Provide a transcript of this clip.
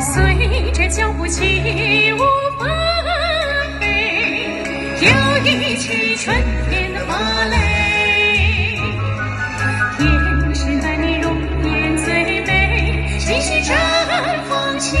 随着脚步起舞纷飞跳一曲春天的芭蕾天使般的容颜最美尽是毡房信